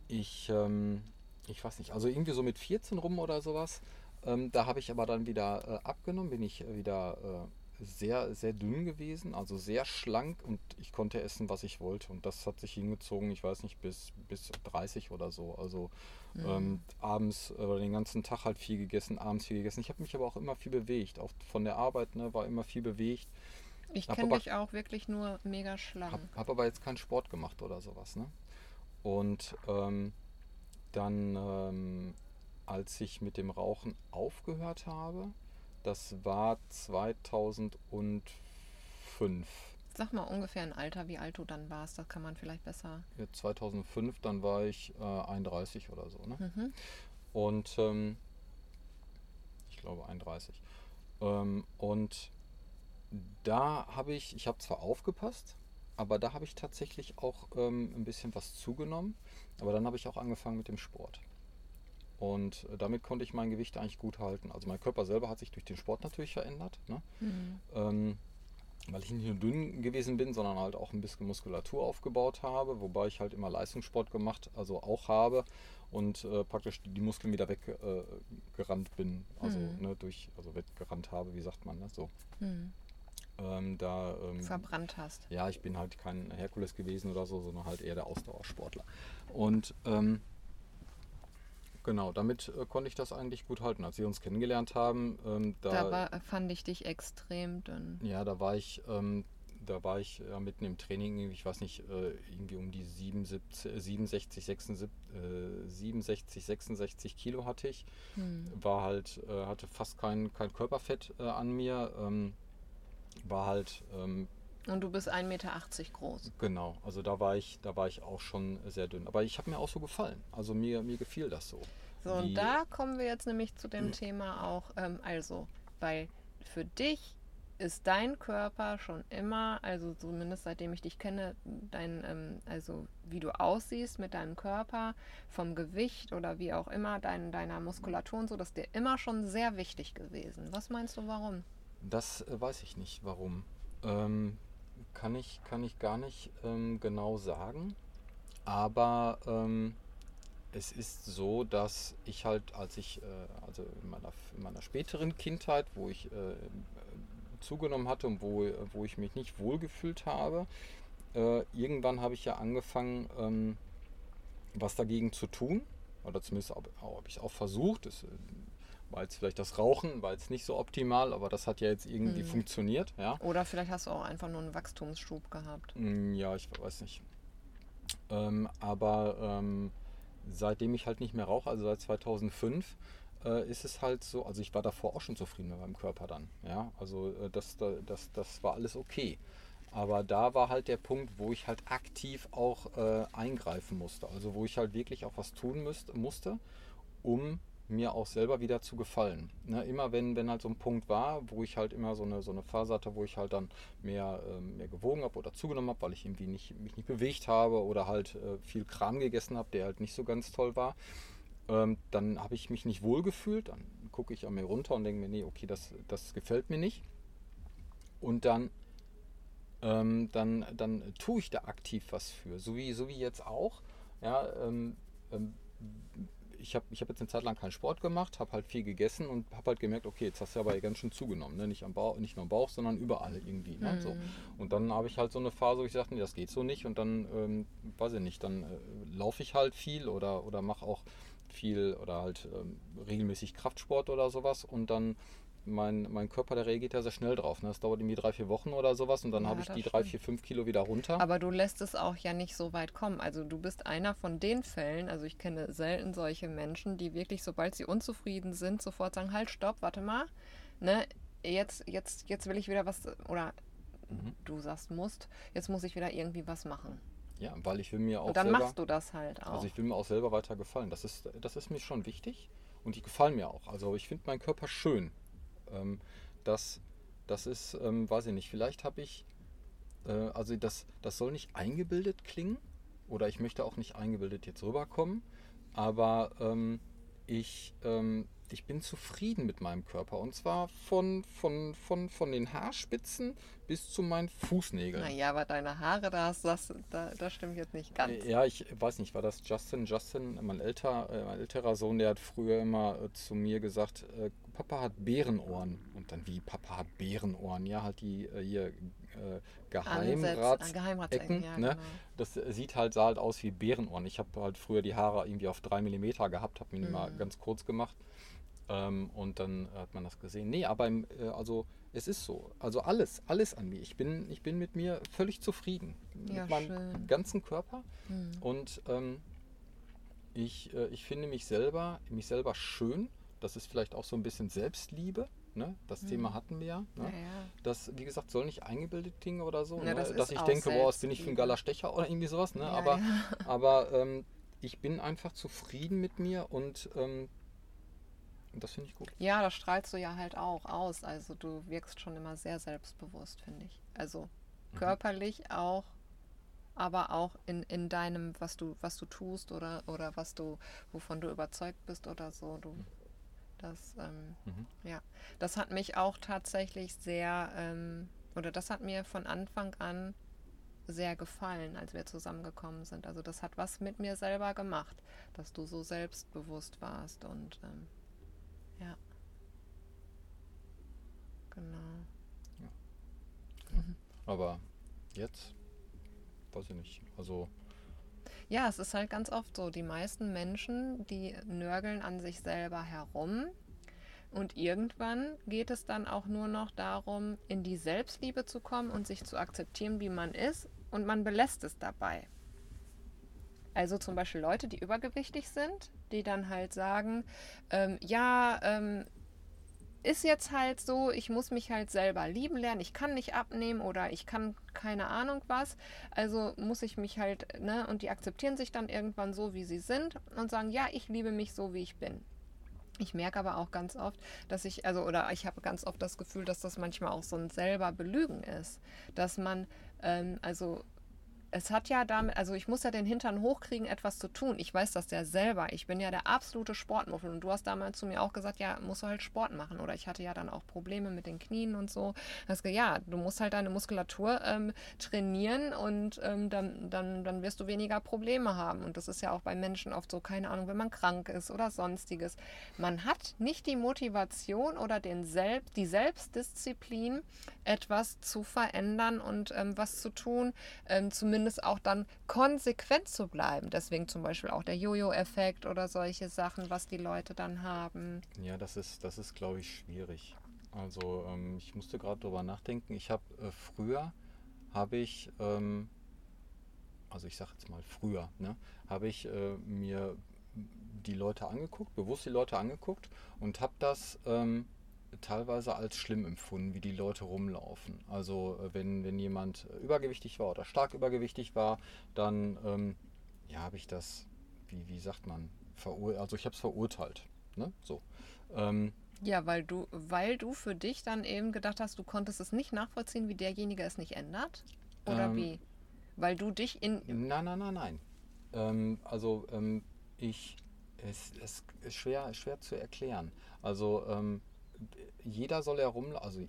ich, ähm, ich weiß nicht, also irgendwie so mit 14 rum oder sowas, ähm, da habe ich aber dann wieder äh, abgenommen, bin ich wieder äh, sehr, sehr dünn gewesen, also sehr schlank und ich konnte essen, was ich wollte. Und das hat sich hingezogen, ich weiß nicht, bis, bis 30 oder so. Also ähm, abends äh, oder den ganzen Tag halt viel gegessen, abends viel gegessen. Ich habe mich aber auch immer viel bewegt, auch von der Arbeit, ne, war immer viel bewegt. ich kenne dich auch wirklich nur mega schlank. Hab, hab aber jetzt keinen Sport gemacht oder sowas, ne? Und ähm, dann, ähm, als ich mit dem Rauchen aufgehört habe, das war 2005. Sag mal ungefähr ein Alter, wie alt du dann warst. Das kann man vielleicht besser. Ja, 2005, dann war ich äh, 31 oder so, ne? Mhm. Und ähm, ich glaube 31. Ähm, und da habe ich, ich habe zwar aufgepasst, aber da habe ich tatsächlich auch ähm, ein bisschen was zugenommen. Aber dann habe ich auch angefangen mit dem Sport. Und äh, damit konnte ich mein Gewicht eigentlich gut halten. Also mein Körper selber hat sich durch den Sport natürlich verändert. Ne? Mhm. Ähm, weil ich nicht nur dünn gewesen bin, sondern halt auch ein bisschen Muskulatur aufgebaut habe, wobei ich halt immer Leistungssport gemacht, also auch habe und äh, praktisch die, Muskeln wieder weggerannt äh, bin, also Mhm. ne, durch, also weggerannt habe, wie sagt man, ne? so. Mhm. Ähm, da, ähm, Verbrannt hast. ja, ich bin halt kein Herkules gewesen oder so, sondern halt eher der Ausdauersportler. Und ähm, genau, damit äh, konnte ich das eigentlich gut halten. Als wir uns kennengelernt haben, ähm, da, Da war, fand ich dich extrem dünn. ja, da war ich, ähm, da war ich ja, mitten im Training, ich weiß nicht, äh, irgendwie um die 77, äh, 67, 76, äh, 67, 66 Kilo hatte ich. Hm. War halt, äh, hatte fast kein, kein Körperfett äh, an mir. Ähm, war halt ähm, Und du bist 1,80 Meter groß. Genau, also da war ich, da war ich auch schon sehr dünn. Aber ich habe mir auch so gefallen. Also mir, mir gefiel das so. So, und da kommen wir jetzt nämlich zu dem Thema auch, ähm, also, weil für dich ist dein Körper schon immer, also zumindest seitdem ich dich kenne, dein, ähm, also wie du aussiehst mit deinem Körper, vom Gewicht oder wie auch immer, dein, deiner Muskulatur und so, das ist dir immer schon sehr wichtig gewesen. Was meinst du, warum? Das äh, weiß ich nicht, warum. Ähm, kann, ich, kann ich gar nicht ähm, genau sagen. Aber ähm, es ist so, dass ich halt, als ich, äh, also in meiner, in meiner späteren Kindheit, wo ich äh, zugenommen hatte und wo, wo ich mich nicht wohlgefühlt habe, äh, irgendwann habe ich ja angefangen, ähm, was dagegen zu tun. Oder zumindest habe ich es auch versucht. Das äh, war jetzt vielleicht das Rauchen, war jetzt nicht so optimal, aber das hat ja jetzt irgendwie hm. funktioniert. Ja? Oder vielleicht hast du auch einfach nur einen Wachstumsschub gehabt. Hm, ja, ich weiß nicht. Ähm, aber ähm, seitdem ich halt nicht mehr rauche, also seit 2005, äh, ist es halt so, also ich war davor auch schon zufrieden mit meinem Körper dann. Ja, also äh, das, das, das war alles okay. Aber da war halt der Punkt, wo ich halt aktiv auch äh, eingreifen musste. Also wo ich halt wirklich auch was tun müsst, musste, um mir auch selber wieder zu gefallen. Ne, immer wenn, wenn halt so ein Punkt war, wo ich halt immer so eine, so eine Phase hatte, wo ich halt dann mehr, ähm, mehr gewogen habe oder zugenommen habe, weil ich irgendwie nicht, mich nicht bewegt habe oder halt äh, viel Kram gegessen habe, der halt nicht so ganz toll war, ähm, dann habe ich mich nicht wohl gefühlt. Dann gucke ich an mir runter und denke mir, nee, okay, das, das gefällt mir nicht. Und dann, ähm, dann, dann tue ich da aktiv was für. So wie, so wie jetzt auch. Ja, ähm, ähm ich habe ich hab jetzt eine Zeit lang keinen Sport gemacht, habe halt viel gegessen und habe halt gemerkt, okay, jetzt hast du aber ganz schön zugenommen. Ne? Nicht, am Bauch, nicht nur am Bauch, sondern überall irgendwie. Ne? Mhm. So. Und dann habe ich halt so eine Phase, wo ich sagte, nee, das geht so nicht. Und dann, ähm, weiß ich nicht, dann äh, laufe ich halt viel oder, oder mache auch viel oder halt ähm, regelmäßig Kraftsport oder sowas. Und dann mein, mein Körper, der reagiert ja sehr schnell drauf. Ne? Das dauert irgendwie drei, vier Wochen oder sowas und dann ja, habe ich die stimmt. drei, vier, fünf Kilo wieder runter. Aber du lässt es auch ja nicht so weit kommen. Also du bist einer von den Fällen, also ich kenne selten solche Menschen, die wirklich, sobald sie unzufrieden sind, sofort sagen, halt, stopp, warte mal, ne, jetzt, jetzt, jetzt will ich wieder was, oder mhm. du sagst musst, jetzt muss ich wieder irgendwie was machen. Ja, weil ich will mir auch. Und dann selber, machst du das halt auch. Also ich will mir auch selber weiter gefallen. Das ist, das ist mir schon wichtig und die gefallen mir auch. Also ich finde meinen Körper schön. Ähm, das, das ist, ähm, weiß ich nicht, vielleicht habe ich, äh, also das, das soll nicht eingebildet klingen oder ich möchte auch nicht eingebildet jetzt rüberkommen, aber ähm, ich, ähm, ich bin zufrieden mit meinem Körper und zwar von, von, von, von den Haarspitzen bis zu meinen Fußnägeln. Naja, aber deine Haare, das, das, das, das stimmt jetzt nicht ganz. Äh, ja, ich weiß nicht, war das Justin? Justin, mein, älter, äh, mein älterer Sohn, der hat früher immer äh, zu mir gesagt, äh, Papa hat Bärenohren. Und dann wie, Papa hat Bärenohren? Ja, halt die äh, hier äh, Geheimrats Ecken, ja, ne? Genau. Das sieht halt, sah halt aus wie Bärenohren. Ich habe halt früher die Haare irgendwie auf drei Millimeter gehabt, habe mir mhm. mal ganz kurz gemacht. Ähm, und dann hat man das gesehen. Nee, aber im, äh, also es ist so. Also alles, alles an mir. Ich bin, ich bin mit mir völlig zufrieden. Ja, mit meinem schön. ganzen Körper. Mhm. Und ähm, ich, äh, ich finde mich selber, mich selber schön. Das ist vielleicht auch so ein bisschen Selbstliebe. Ne? Das mhm. Thema hatten wir ja, ne? ja, ja. Das, wie gesagt, soll nicht eingebildet klingen oder so. Ja, ne? das Dass ich denke, boah, was bin ich für ein geiler Stecher oder irgendwie sowas. Ne? aber aber ähm, ich bin einfach zufrieden mit mir und ähm, das finde ich gut. Ja, das strahlst du ja halt auch aus. Also du wirkst schon immer sehr selbstbewusst, finde ich. Also mhm. körperlich auch, aber auch in, in deinem, was du, was du tust oder, oder was du, wovon du überzeugt bist oder so. Du, mhm. Das, ähm, mhm. ja. Das hat mich auch tatsächlich sehr, ähm, oder das hat mir von Anfang an sehr gefallen, als wir zusammengekommen sind. Also das hat was mit mir selber gemacht, dass du so selbstbewusst warst und ähm, ja. Genau. Ja. Mhm. Aber jetzt, weiß ich nicht. Also. Ja, es ist halt ganz oft so. Die meisten Menschen, die nörgeln an sich selber herum. Und irgendwann geht es dann auch nur noch darum, in die Selbstliebe zu kommen und sich zu akzeptieren, wie man ist. Und man belässt es dabei. Also zum Beispiel Leute, die übergewichtig sind, die dann halt sagen, ähm, ja, ähm, ist jetzt halt so, ich muss mich halt selber lieben lernen. Ich kann nicht abnehmen oder ich kann keine Ahnung was. Also muss ich mich halt, ne, und die akzeptieren sich dann irgendwann so, wie sie sind und sagen, ja, ich liebe mich so, wie ich bin. Ich merke aber auch ganz oft, dass ich, also, oder ich habe ganz oft das Gefühl, dass das manchmal auch so ein selber Belügen ist. Dass man, ähm, also es hat ja damit, also ich muss ja den Hintern hochkriegen, etwas zu tun. Ich weiß das ja selber. Ich bin ja der absolute Sportmuffel. Und du hast damals zu mir auch gesagt, ja, musst du halt Sport machen. Oder ich hatte ja dann auch Probleme mit den Knien und so. Das ja, du musst halt deine Muskulatur ähm, trainieren und ähm, dann, dann, dann wirst du weniger Probleme haben. Und das ist ja auch bei Menschen oft so, keine Ahnung, wenn man krank ist oder sonstiges. Man hat nicht die Motivation oder den Selbst, die Selbstdisziplin, etwas zu verändern und ähm, was zu tun, ähm, zumindest zumindest auch dann konsequent zu bleiben. Deswegen zum Beispiel auch der Jojo-Effekt oder solche Sachen, was die Leute dann haben. Ja, das ist, das ist glaube ich, schwierig. Also ähm, ich musste gerade darüber nachdenken. Ich habe äh, früher, habe ich, ähm, also ich sage jetzt mal früher, ne, habe ich äh, mir die Leute angeguckt, bewusst die Leute angeguckt und habe das ähm, teilweise als schlimm empfunden, wie die Leute rumlaufen. Also äh, wenn, wenn jemand übergewichtig war oder stark übergewichtig war, dann ähm, ja, habe ich das, wie, wie sagt man, verur also ich habe es verurteilt. Ne? So. Ähm, ja, weil du, weil du für dich dann eben gedacht hast, du konntest es nicht nachvollziehen, wie derjenige es nicht ändert? Oder ähm, wie? Weil du dich in. Nein, nein, nein, nein. Ähm, also ähm, ich, es, es ist schwer, schwer zu erklären. Also ähm, jeder soll ja rumlaufen, also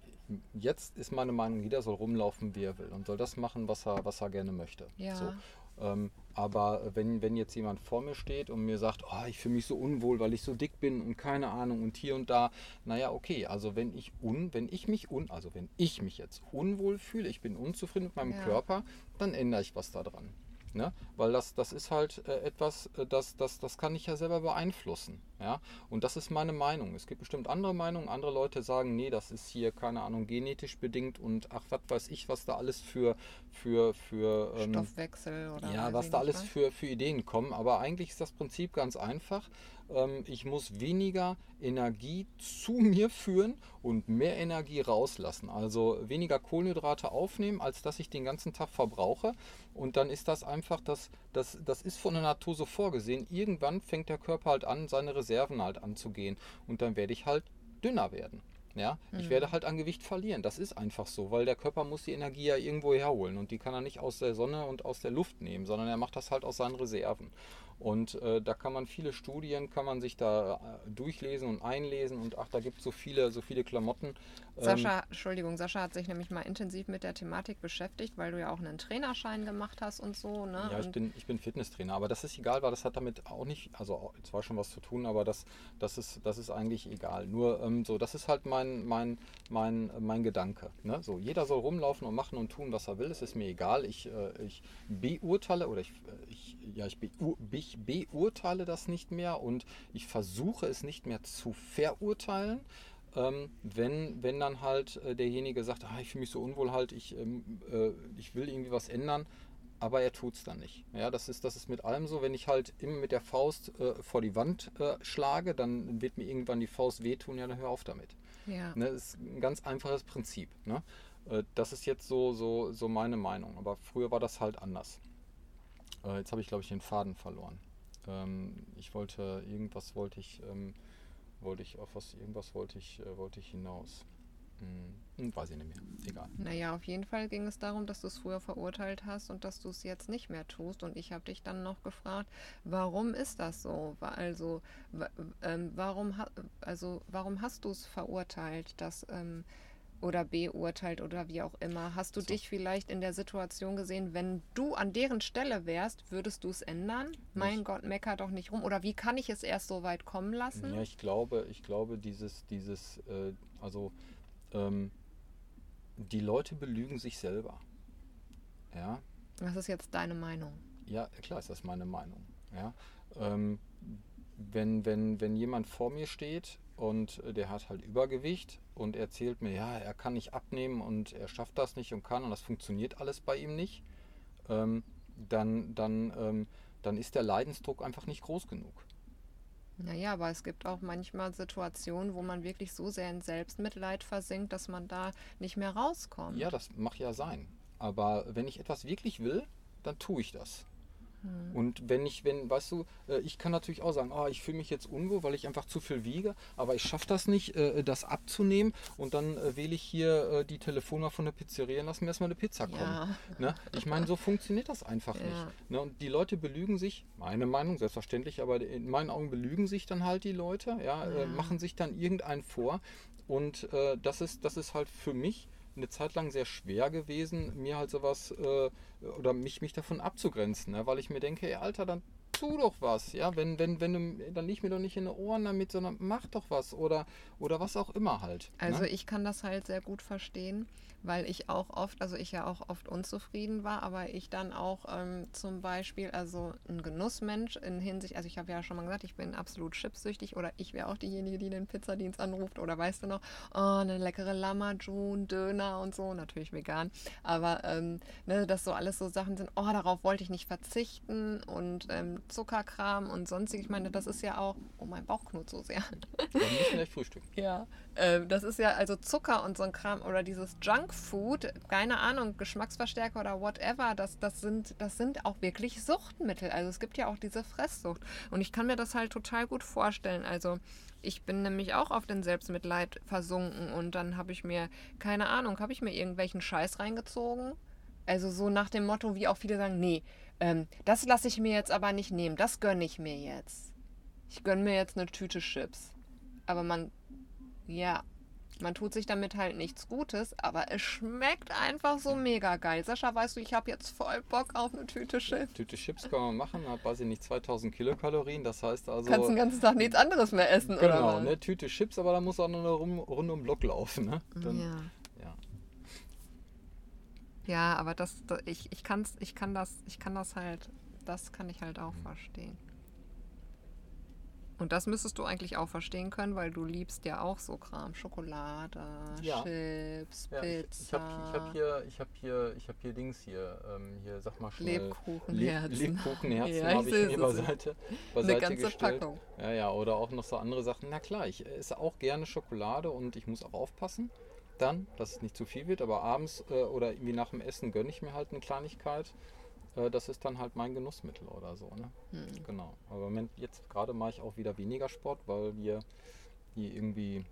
jetzt ist meine Meinung, jeder soll rumlaufen, wie er will und soll das machen, was er, was er gerne möchte. Ja. So. Ähm, aber wenn, wenn jetzt jemand vor mir steht und mir sagt, oh, ich fühle mich so unwohl, weil ich so dick bin und keine Ahnung und hier und da, naja, okay, also wenn ich un, wenn ich mich un, also wenn ich mich jetzt unwohl fühle, ich bin unzufrieden mit meinem ja. Körper, dann ändere ich was daran. Ne? Weil das, das ist halt äh, etwas, äh, das, das, das kann ich ja selber beeinflussen. Ja? Und das ist meine Meinung. Es gibt bestimmt andere Meinungen. Andere Leute sagen, nee, das ist hier, keine Ahnung, genetisch bedingt und ach, was weiß ich, was da alles für, für, für ähm, Stoffwechsel oder Ja, was da alles für, für Ideen kommen. Aber eigentlich ist das Prinzip ganz einfach. Ähm, ich muss weniger Energie zu mir führen und mehr Energie rauslassen. Also weniger Kohlenhydrate aufnehmen, als dass ich den ganzen Tag verbrauche. Und dann ist das einfach, das, das, das ist von der Natur so vorgesehen. Irgendwann fängt der Körper halt an, seine Reserven halt anzugehen. Und dann werde ich halt dünner werden. Ja, ich mhm. werde halt an Gewicht verlieren. Das ist einfach so, weil der Körper muss die Energie ja irgendwo herholen und die kann er nicht aus der Sonne und aus der Luft nehmen, sondern er macht das halt aus seinen Reserven. Und äh, da kann man viele Studien, kann man sich da äh, durchlesen und einlesen und ach, da gibt es so viele, so viele Klamotten. Sascha, ähm, Entschuldigung, Sascha hat sich nämlich mal intensiv mit der Thematik beschäftigt, weil du ja auch einen Trainerschein gemacht hast und so. Ne? Ja, ich bin, ich bin Fitnesstrainer, aber das ist egal, weil das hat damit auch nicht, also zwar schon was zu tun, aber das, das, ist, das ist eigentlich egal. Nur ähm, so, das ist halt mein, mein, mein, mein Gedanke. Ne? So, jeder soll rumlaufen und machen und tun, was er will. Es ist mir egal. Ich, äh, ich beurteile oder ich, äh, ich ja, ich, beur, ich beurteile das nicht mehr und ich versuche es nicht mehr zu verurteilen. Ähm, wenn, wenn dann halt äh, derjenige sagt, ah, ich fühle mich so unwohl halt, ich, ähm, äh, ich will irgendwie was ändern, aber er tut es dann nicht. Ja, das ist, das ist mit allem so, wenn ich halt immer mit der Faust äh, vor die Wand äh, schlage, dann wird mir irgendwann die Faust wehtun, ja, dann hör auf damit. Ja. Ne, das ist ein ganz einfaches Prinzip. Ne? Äh, das ist jetzt so, so, so meine Meinung, aber früher war das halt anders. Äh, jetzt habe ich, glaube ich, den Faden verloren. Ähm, ich wollte, irgendwas wollte ich, ähm, wollte ich, auf was, irgendwas wollte ich, äh, wollte ich hinaus. Hm, weiß ich nicht mehr. Egal. Naja, auf jeden Fall ging es darum, dass du es früher verurteilt hast und dass du es jetzt nicht mehr tust. Und ich habe dich dann noch gefragt, warum ist das so? Also, ähm, warum, also, warum hast du es verurteilt, dass ähm, oder beurteilt oder wie auch immer. Hast du so. dich vielleicht in der Situation gesehen, wenn du an deren Stelle wärst, würdest du es ändern? Mein ich, Gott, mecker doch nicht rum. Oder wie kann ich es erst so weit kommen lassen? Ja, ich glaube, ich glaube, dieses, dieses, äh, also ähm, die Leute belügen sich selber. Ja. Was ist jetzt deine Meinung? Ja, klar ist das meine Meinung. Ja. Ähm, wenn, wenn, wenn jemand vor mir steht und der hat halt Übergewicht und erzählt mir, ja, er kann nicht abnehmen und er schafft das nicht und kann und das funktioniert alles bei ihm nicht, ähm, dann, dann, ähm, dann ist der Leidensdruck einfach nicht groß genug. Naja, aber es gibt auch manchmal Situationen, wo man wirklich so sehr in Selbstmitleid versinkt, dass man da nicht mehr rauskommt. Ja, das mag ja sein. Aber wenn ich etwas wirklich will, dann tue ich das. Hm. Und wenn ich, wenn, weißt du, äh, ich kann natürlich auch sagen, ah, ich fühle mich jetzt unwohl, weil ich einfach zu viel wiege, aber ich schaffe das nicht, äh, das abzunehmen und dann äh, wähle ich hier äh, die Telefonnummer von der Pizzeria und lass mir erstmal eine Pizza kommen. Ja. Ne? Ich meine, so funktioniert das einfach Ja. nicht. Ne? Und die Leute belügen sich, meine Meinung, selbstverständlich, aber in meinen Augen belügen sich dann halt die Leute, ja, Ja. Äh, machen sich dann irgendeinen vor. Und äh, das, ist, das ist halt für mich eine Zeit lang sehr schwer gewesen, mir halt sowas äh, oder mich, mich davon abzugrenzen, ne? weil ich mir denke, ey Alter, dann tu doch was, ja, wenn, wenn, wenn du, dann lieg mir doch nicht in den Ohren damit, sondern mach doch was oder, oder was auch immer halt. Also ne? ich kann das halt sehr gut verstehen, weil ich auch oft, also ich ja auch oft unzufrieden war, aber ich dann auch ähm, zum Beispiel, also ein Genussmensch in Hinsicht, also ich habe ja schon mal gesagt, ich bin absolut chipsüchtig oder ich wäre auch diejenige, die den Pizzadienst anruft oder weißt du noch, oh, eine leckere Lamajun, Döner und so, natürlich vegan, aber ähm, ne, dass so alles so Sachen sind, oh, darauf wollte ich nicht verzichten und ähm, Zuckerkram und sonstig, ich meine, das ist ja auch, oh, mein Bauch knurrt so sehr. Dann müssen wir gleich frühstücken. Ja, ähm, das ist ja also Zucker und so ein Kram oder dieses Junkfood, keine Ahnung, Geschmacksverstärker oder whatever, das, das, sind, das sind auch wirklich Suchtmittel. Also es gibt ja auch diese Fresssucht. Und ich kann mir das halt total gut vorstellen. Also ich bin nämlich auch auf den Selbstmitleid versunken und dann habe ich mir, keine Ahnung, habe ich mir irgendwelchen Scheiß reingezogen. Also so nach dem Motto, wie auch viele sagen, nee, ähm, das lasse ich mir jetzt aber nicht nehmen, das gönne ich mir jetzt. Ich gönne mir jetzt eine Tüte Chips. Aber man ja, man tut sich damit halt nichts Gutes, aber es schmeckt einfach so mega geil. Sascha, weißt du, ich habe jetzt voll Bock auf eine Tüte Chips. Tüte Chips kann man machen, hat weiß ich nicht 2000 Kilokalorien, das heißt also. Kannst den ganzen Tag nichts anderes mehr essen, oder? Genau, eine Tüte Chips, aber da muss auch noch eine Rum- Runde um den Block laufen. Ne? Dann, ja. ja. ja, aber das, ich, ich, kann's, ich kann das, ich kann das halt, das kann ich halt auch verstehen. Und das müsstest du eigentlich auch verstehen können, weil du liebst ja auch so Kram. Schokolade, Ja. Chips, Ja, ich, Pizza, ich habe ich hab hier, ich habe hier, ich habe hier Dings hier, ähm, hier sag mal schnell. Lebkuchenherzen. Leb, Lebkuchenherzen Ja, habe ich mir ich beiseite, Eine beiseite ganze gestellt. Packung. Ja, ja, oder auch noch so andere Sachen. Na klar, ich esse auch gerne Schokolade und ich muss auch aufpassen, dann, dass es nicht zu viel wird, aber abends äh, oder irgendwie nach dem Essen gönne ich mir halt eine Kleinigkeit. Äh, das ist dann halt mein Genussmittel oder so. Ne? Hm. Genau. Aber im Moment, jetzt gerade mache ich auch wieder weniger Sport, weil wir hier irgendwie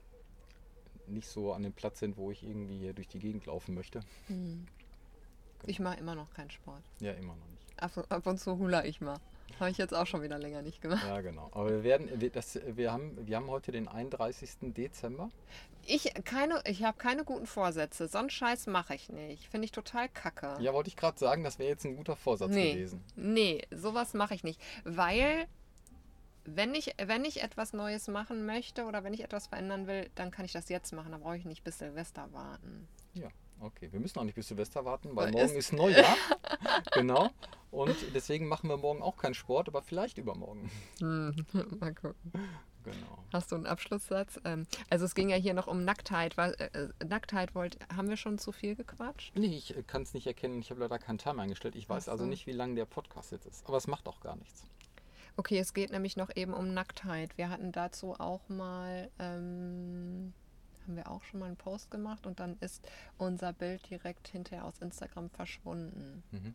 nicht so an dem Platz sind, wo ich irgendwie hier durch die Gegend laufen möchte. Hm. Ich mache immer noch keinen Sport. Ja, immer noch nicht. Ab, ab und zu hula ich mal. Habe ich jetzt auch schon wieder länger nicht gemacht. Ja, genau. Aber wir werden, wir, das, wir, haben, wir haben heute den 31. Dezember. Ich, keine, ich habe keine guten Vorsätze. So einen Scheiß mache ich nicht. Finde ich total kacke. Ja, wollte ich gerade sagen, das wäre jetzt ein guter Vorsatz nee, gewesen. nee, sowas mache ich nicht. Weil, wenn ich, wenn ich etwas Neues machen möchte oder wenn ich etwas verändern will, dann kann ich das jetzt machen. Da brauche ich nicht bis Silvester warten. Ja, okay. Wir müssen auch nicht bis Silvester warten, weil morgen ist- Neujahr. genau. Und deswegen machen wir morgen auch keinen Sport, aber vielleicht übermorgen. Hm, mal gucken. Genau. Hast du einen Abschlusssatz? Ähm, also es ging ja hier noch um Nacktheit. Äh, äh, Nacktheit wollt, haben wir schon zu viel gequatscht? Nee, ich kann es nicht erkennen. Ich habe leider keinen Timer eingestellt. Ich weiß also so. nicht, wie lang der Podcast jetzt ist. Aber es macht auch gar nichts. Okay, es geht nämlich noch eben um Nacktheit. Wir hatten dazu auch mal, ähm, auch schon mal einen Post gemacht und dann ist unser Bild direkt hinterher aus Instagram verschwunden. Mhm.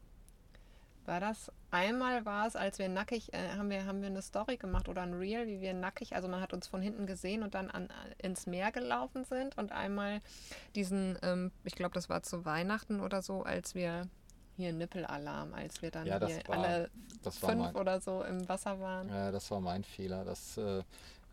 War das einmal war es, als wir nackig, äh, haben wir haben wir eine Story gemacht oder ein Reel, wie wir nackig, also man hat uns von hinten gesehen und dann an, ins Meer gelaufen sind und einmal diesen, ähm, ich glaube, das war zu Weihnachten oder so, als wir hier Nippelalarm, als wir dann Ja, das hier war- alle Das fünf oder so im Wasser waren. Ja, das war mein Fehler. Dass, äh,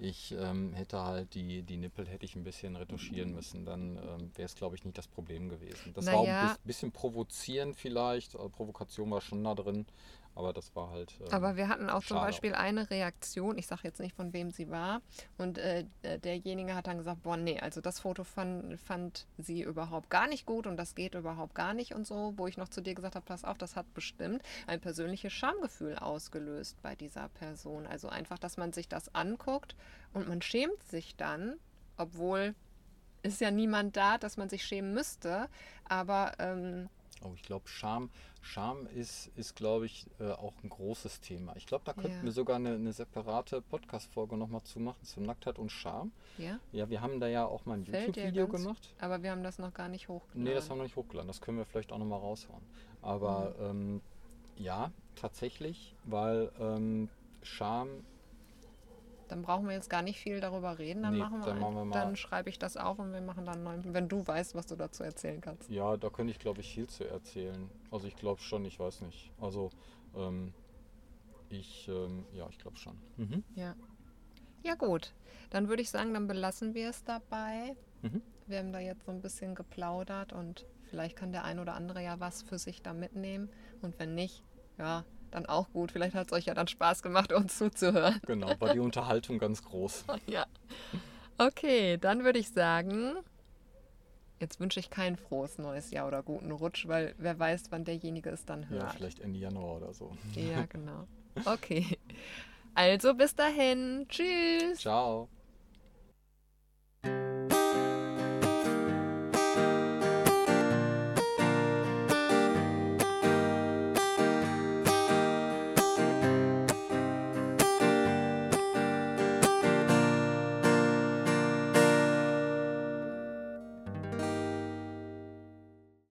ich ähm, hätte halt die, die Nippel hätte ich ein bisschen retuschieren müssen. Dann ähm, wäre es, glaube ich, nicht das Problem gewesen. Das war auch ein Naja. bis- bisschen provozieren vielleicht. Also Provokation war schon da drin. Aber das war halt. ähm, Aber wir hatten auch zum schade. Beispiel eine Reaktion, ich sage jetzt nicht, von wem sie war, und äh, derjenige hat dann gesagt, boah, nee, also das Foto fand, fand sie überhaupt gar nicht gut und das geht überhaupt gar nicht und so, wo ich noch zu dir gesagt habe, pass auf, das hat bestimmt ein persönliches Schamgefühl ausgelöst bei dieser Person. Also einfach, dass man sich das anguckt und man schämt sich dann, obwohl ist ja niemand da, dass man sich schämen müsste, aber ähm, Oh, ich glaube, Scham, Scham ist, ist glaube ich, äh, auch ein großes Thema. Ich glaube, da könnten Ja. wir sogar eine, eine separate Podcast-Folge nochmal zu machen, zu Nacktheit und Scham. Ja? Ja, wir haben da ja auch mal ein YouTube-Video gemacht. Aber wir haben das noch gar nicht hochgeladen. Nee, das haben wir nicht hochgeladen. Das können wir vielleicht auch nochmal raushauen. Aber Mhm. ähm, ja, tatsächlich, weil ähm, Scham, Dann brauchen wir jetzt gar nicht viel darüber reden. Dann, Nee, machen, wir dann machen wir mal- dann schreibe ich das auf und wir machen dann einen neuen. Wenn du weißt, was du dazu erzählen kannst. ja, da könnte ich, glaube ich, viel zu erzählen. Also ich glaube schon, ich weiß nicht. Also ähm, ich, ähm, ja, ich glaube schon. Mhm. Ja. Ja, gut. Dann würde ich sagen, dann belassen wir es dabei. Mhm. Wir haben da jetzt so ein bisschen geplaudert und vielleicht kann der ein oder andere ja was für sich da mitnehmen. Und wenn nicht, ja, dann auch gut. Vielleicht hat es euch ja dann Spaß gemacht, uns zuzuhören. Genau, war die Unterhaltung ganz groß. ja. Okay, dann würde ich sagen, jetzt wünsche ich kein frohes neues Jahr oder guten Rutsch, weil wer weiß, wann derjenige es dann Ja, hört. vielleicht Ende Januar oder so. Ja, genau. Okay. Also bis dahin. Tschüss. Ciao.